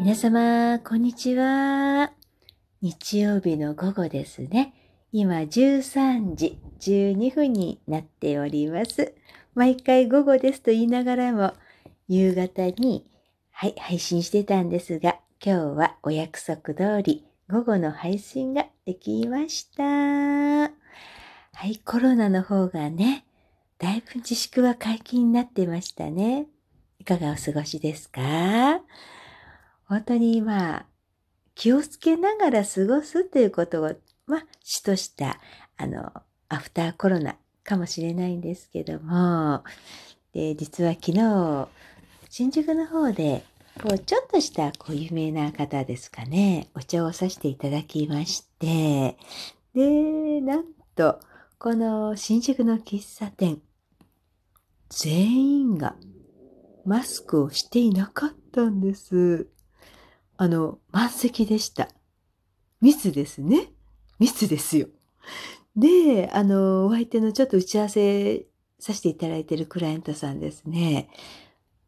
皆様、こんにちは。日曜日の午後ですね。今13時12分になっております。毎回午後ですと言いながらも、夕方に、はい、配信してたんですが、今日はお約束通り午後の配信ができました。はい、コロナの方がね、だいぶ自粛は解禁になってましたね。いかがお過ごしですか？本当にまあ、気をつけながら過ごすということを、まあ、主とした、あの、アフターコロナかもしれないんですけども、で、実は昨日、新宿の方で、こう、ちょっとしたこう有名な方ですかね、お茶をさせていただきまして、で、なんと、この新宿の喫茶店、全員がマスクをしていなかったんです。あの、満席でした。密ですね。密ですよ。で、あの、お相手のちょっと打ち合わせさせていただいているクライアントさんですね。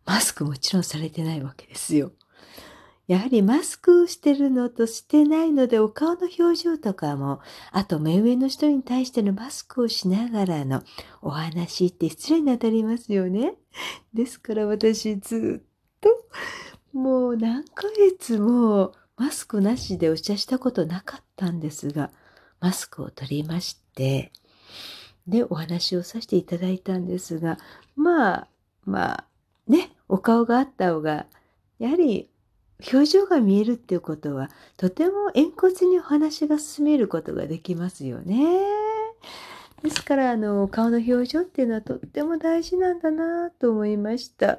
マスクもちろんされてないわけですよ。やはりマスクをしてるのとしてないのでお顔の表情とかも、あと目上の人に対してのマスクをしながらのお話って失礼に当たりますよね。ですから私ずっともう何ヶ月もマスクなしでお茶したことなかったんですが、マスクを取りまして、で、お話をさせていただいたんですが、まあ、まあ、ね、お顔があった方が、やはり表情が見えるっていうことは、とても円滑にお話が進めることができますよね。ですから、あの、顔の表情っていうのはとっても大事なんだなと思いました。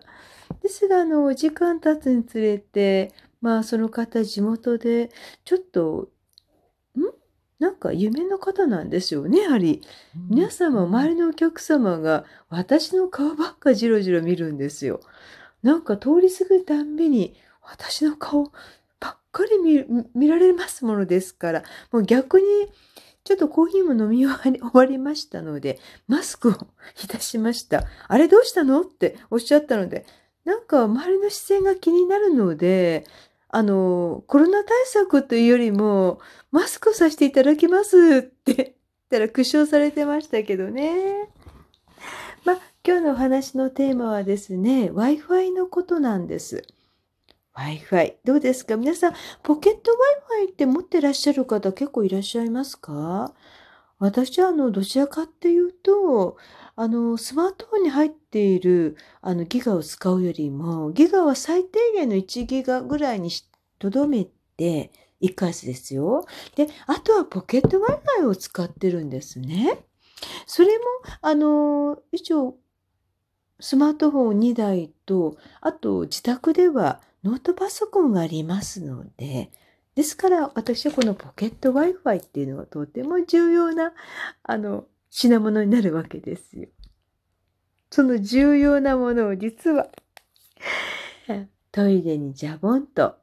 ですが、あの、時間経つにつれて、まあ、その方、地元で、ちょっと、ん？なんか夢の方なんですよね、やはり。皆様、周りのお客様が、私の顔ばっかじろじろ見るんですよ。なんか通り過ぎたんびに、私の顔ばっかり見見られますものですから、もう逆に、ちょっとコーヒーも飲み終わりましたので、マスクをいたしました。あれどうしたのっておっしゃったので、なんか周りの視線が気になるので、あの、コロナ対策というよりも、マスクをさせていただきますって 言ったら苦笑されてましたけどね。まあ、今日のお話のテーマはですね、Wi-Fi のことなんです。Wi-Fi。どうですか？皆さん、ポケット Wi-Fi って持ってらっしゃる方結構いらっしゃいますか？私は、あの、どちらかっていうと、あの、スマートフォンに入っている、あの、ギガを使うよりも、ギガは最低限の1ギガぐらいにとどめて、1ヶ月ですよ。で、あとはポケット Wi-Fi を使ってるんですね。それも、あの、一応、スマートフォン2台と、あと自宅ではノートパソコンがありますので、ですから私はこのポケット Wi-Fi っていうのがとても重要な、あの、品物になるわけですよ。その重要なものを実は、トイレにジャボンと、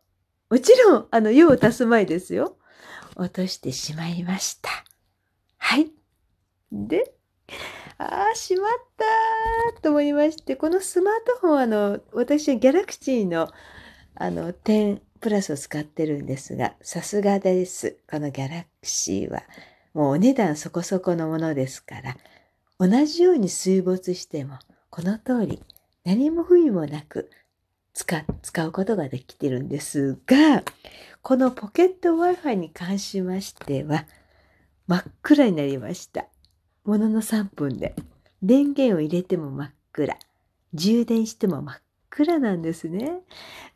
もちろん、あの、用を足す前ですよ。落としてしまいました。はい。で、ああ、しまったと思いまして、このスマートフォン、あの、私はギャラクシーのあの、10プラスを使ってるんですが、さすがです。このギャラクシーは。もうお値段そこそこのものですから、同じように水没しても、この通り、何も不意もなく使、使うことができてるんですが、このポケット Wi-Fi に関しましては、真っ暗になりました。ものの3分で。電源を入れても真っ暗。充電しても真っ暗暗なんですね。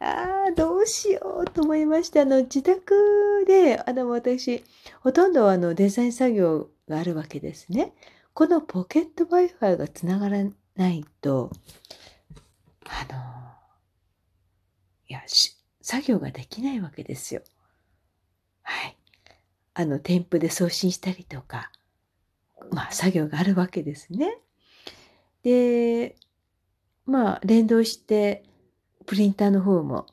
ああ、どうしようと思いまして、あの、自宅で、あの、私、ほとんどあの、デザイン作業があるわけですね。このポケット Wi-Fi がつながらないと、あの、いや、作業ができないわけですよ。はい。あの、添付で送信したりとか、まあ、作業があるわけですね。で、まあ、連動して、プリンターの方も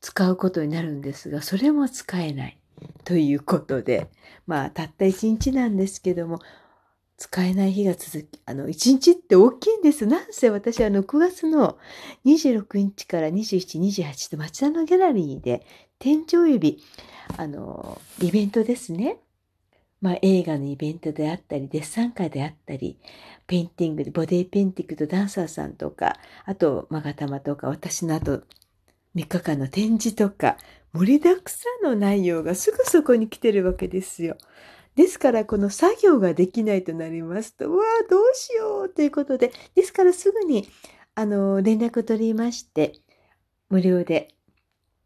使うことになるんですが、それも使えないということで、まあ、たった一日なんですけども、使えない日が続き、あの、一日って大きいんです。なんせ私、あの、9月の26日から27、28と町田のギャラリーで天井指、あの、イベントですね。まあ、映画のイベントであったり、デッサン会であったり、ペインティングで、ボディーペインティングとダンサーさんとか、あと、まがたまとか、私のあと、3日間の展示とか、盛りだくさんの内容がすぐそこに来てるわけですよ。ですから、この作業ができないとなりますと、うわあ、どうしようということで、ですからすぐに、あの、連絡を取りまして、無料で、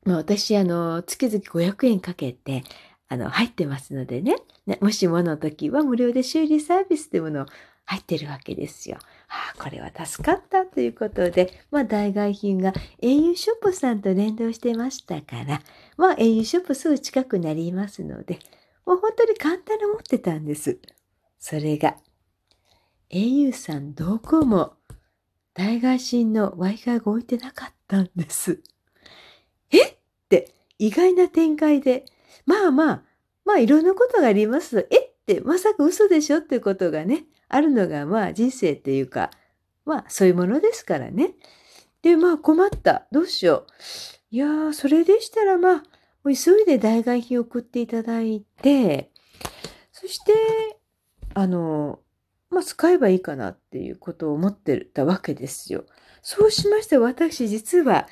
まあ、私、あの、月々500円かけて、あの、入ってますのでね、ねもしもの時は無料で修理サービスというもの入ってるわけですよ。はあ、これは助かったということで、まあ、代替品が au ショップさんと連動してましたから、まあ、au ショップすぐ近くなりますので、もう本当に簡単に持ってたんです。それが、au さんどこも代替品の Wi-Fi が置いてなかったんです。え？って意外な展開で、まあまあ、まあいろんなことがあります。えってまさか嘘でしょっていうことがね、あるのがまあ人生っていうか、まあそういうものですからね。で、まあ困った。どうしよう。いやー、それでしたらまあ、もう急いで代替品を送っていただいて、そして、あの、まあ使えばいいかなっていうことを思ってたわけですよ。そうしまして私実は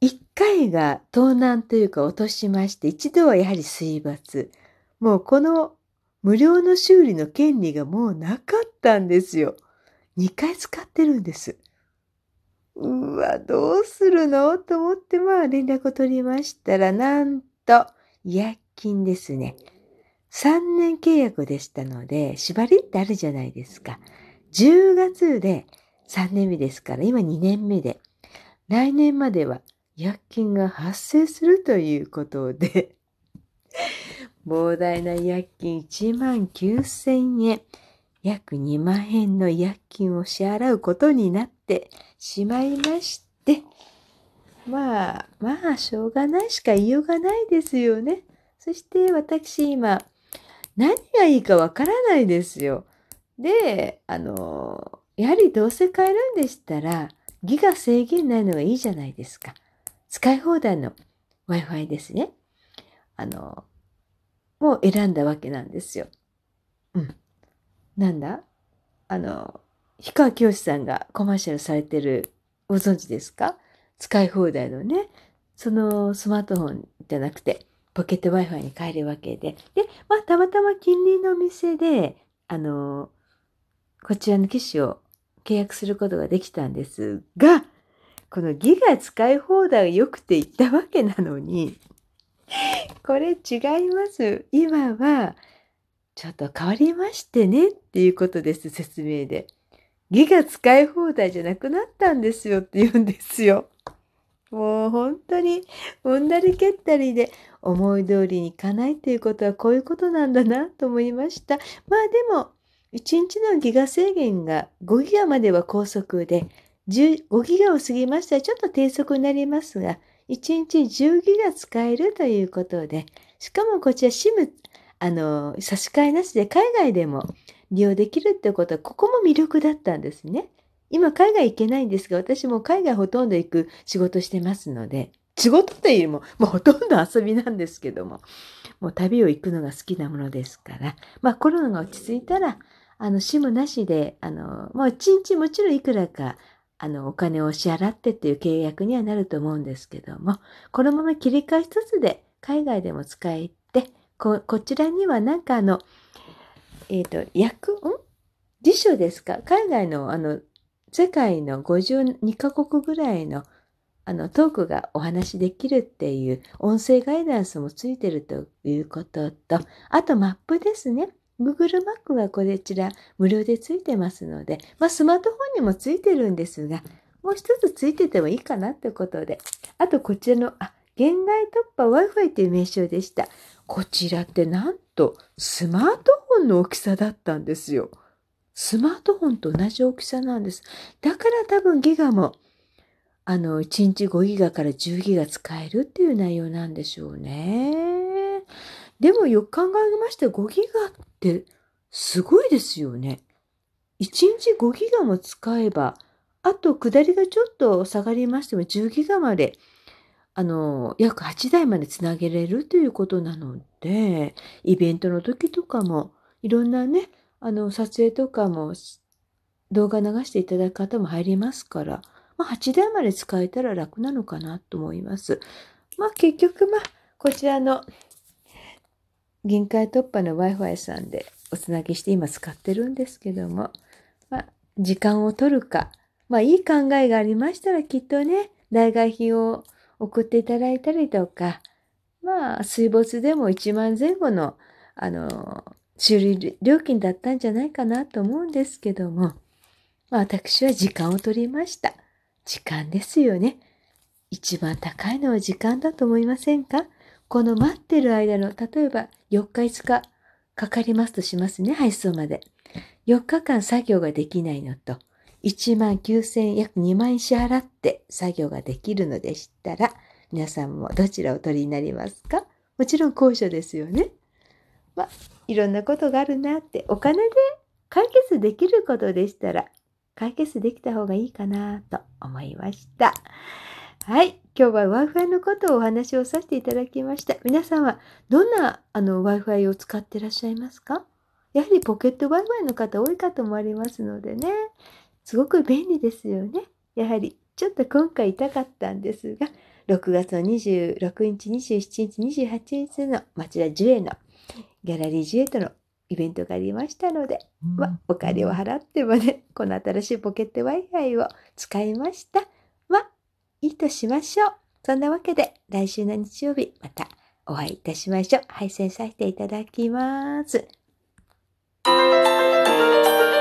一回が盗難というか落としまして、一度はやはり水没。もうこの無料の修理の権利がもうなかったんですよ。二回使ってるんです。うわ、どうするの？と思ってまあ連絡を取りましたら、なんと、違約金ですね。3年契約でしたので、縛りってあるじゃないですか。10月で3年目ですから、今2年目で、来年までは薬金が発生するということで、膨大な薬金1万9000円、約2万円の薬金を支払うことになってしまいまして、まあ、まあ、しょうがないしか言いようがないですよね。そして私今、何がいいかわからないですよ。で、あの、やはりどうせ買えるんでしたら、ギガ制限ないのがいいじゃないですか。使い放題の Wi-Fi ですね。あの、もう選んだわけなんですよ。うん。なんだ？あの、氷川きよしさんがコマーシャルされてる、ご存知ですか？使い放題のね、そのスマートフォンじゃなくて、ポケット Wi-Fi に変えるわけで。で、まあ、たまたま近隣のお店で、あの、こちらの機種を契約することができたんですが、このギガ使い放題が良くて言ったわけなのに、これ違います。今は、ちょっと変わりましてねっていうことです、説明で。ギガ使い放題じゃなくなったんですよって言うんですよ。もう本当に、うんだりけったりで思い通りにいかないということはこういうことなんだなと思いました。まあでも、1日のギガ制限が5ギガまでは高速で、5ギガを過ぎましたらちょっと低速になりますが、1日10ギガ使えるということで、しかもこちら SIM、あの、差し替えなしで海外でも利用できるってことは、ここも魅力だったんですね。今海外行けないんですが、私も海外ほとんど行く仕事してますので、仕事というよりも、もうほとんど遊びなんですけども、もう旅を行くのが好きなものですから、まあコロナが落ち着いたら、あの、SIM なしで、あの、もう一日もちろんいくらかあの、お金を支払ってっていう契約にはなると思うんですけども、このまま切り替え一つで海外でも使えて、こ、こちらにはなんかあの、えっ、ー、と、訳、ん？辞書ですか？海外のあの、世界の52カ国ぐらいのあのトークがお話しできるっていう音声ガイダンスもついてるということと、あとマップですね。Google マップがこちら無料でついてますので、まあ、スマートフォンにもついてるんですが、もう一つついててもいいかなってことで。あとこちらの、あ、現代突破 Wi-Fi という名称でした。こちらってなんとスマートフォンの大きさだったんですよ。スマートフォンと同じ大きさなんです。だから多分ギガも、あの、1日5ギガから10ギガ使えるっていう内容なんでしょうね。でもよく考えまして5ギガってすごいですよね。1日5ギガも使えば、あと下りがちょっと下がりましても10ギガまであの、約8台までつなげれるということなので、イベントの時とかも、いろんなね、あの、撮影とかも、動画流していただく方も入りますから、まあ、8台まで使えたら楽なのかなと思います。まあ、結局、まあ、こちらの銀界突破の Wi-Fi さんでおつなぎして今使ってるんですけども、まあ、時間を取るか、まあ、いい考えがありましたらきっとね、代替品を送っていただいたりとか、まあ、水没でも1万前後の、あの、修理料金だったんじゃないかなと思うんですけども、まあ、私は時間を取りました。時間ですよね。一番高いのは時間だと思いませんか？この待ってる間の、例えば4日5日かかりますとしますね、配送まで。4日間作業ができないのと、1万9000約2万円支払って作業ができるのでしたら、皆さんもどちらを取りになりますか？もちろん後者ですよね。まあ、いろんなことがあるなって、お金で解決できることでしたら、解決できた方がいいかなと思いました。はい。今日は Wi-Fi のことをお話をさせていただきました。皆さんはどんなあの Wi-Fi を使ってらっしゃいますか？やはりポケット Wi-Fi の方多いかと思われますのでね。すごく便利ですよね。やはりちょっと今回痛かったんですが、6月の26日、27日、28日の町田ジュエのギャラリージュエットのイベントがありましたので、まあ、お金を払ってもね、この新しいポケット Wi-Fi を使いました。いいとしましょう。そんなわけで、来週の日曜日、またお会いいたしましょう。配信させていただきます。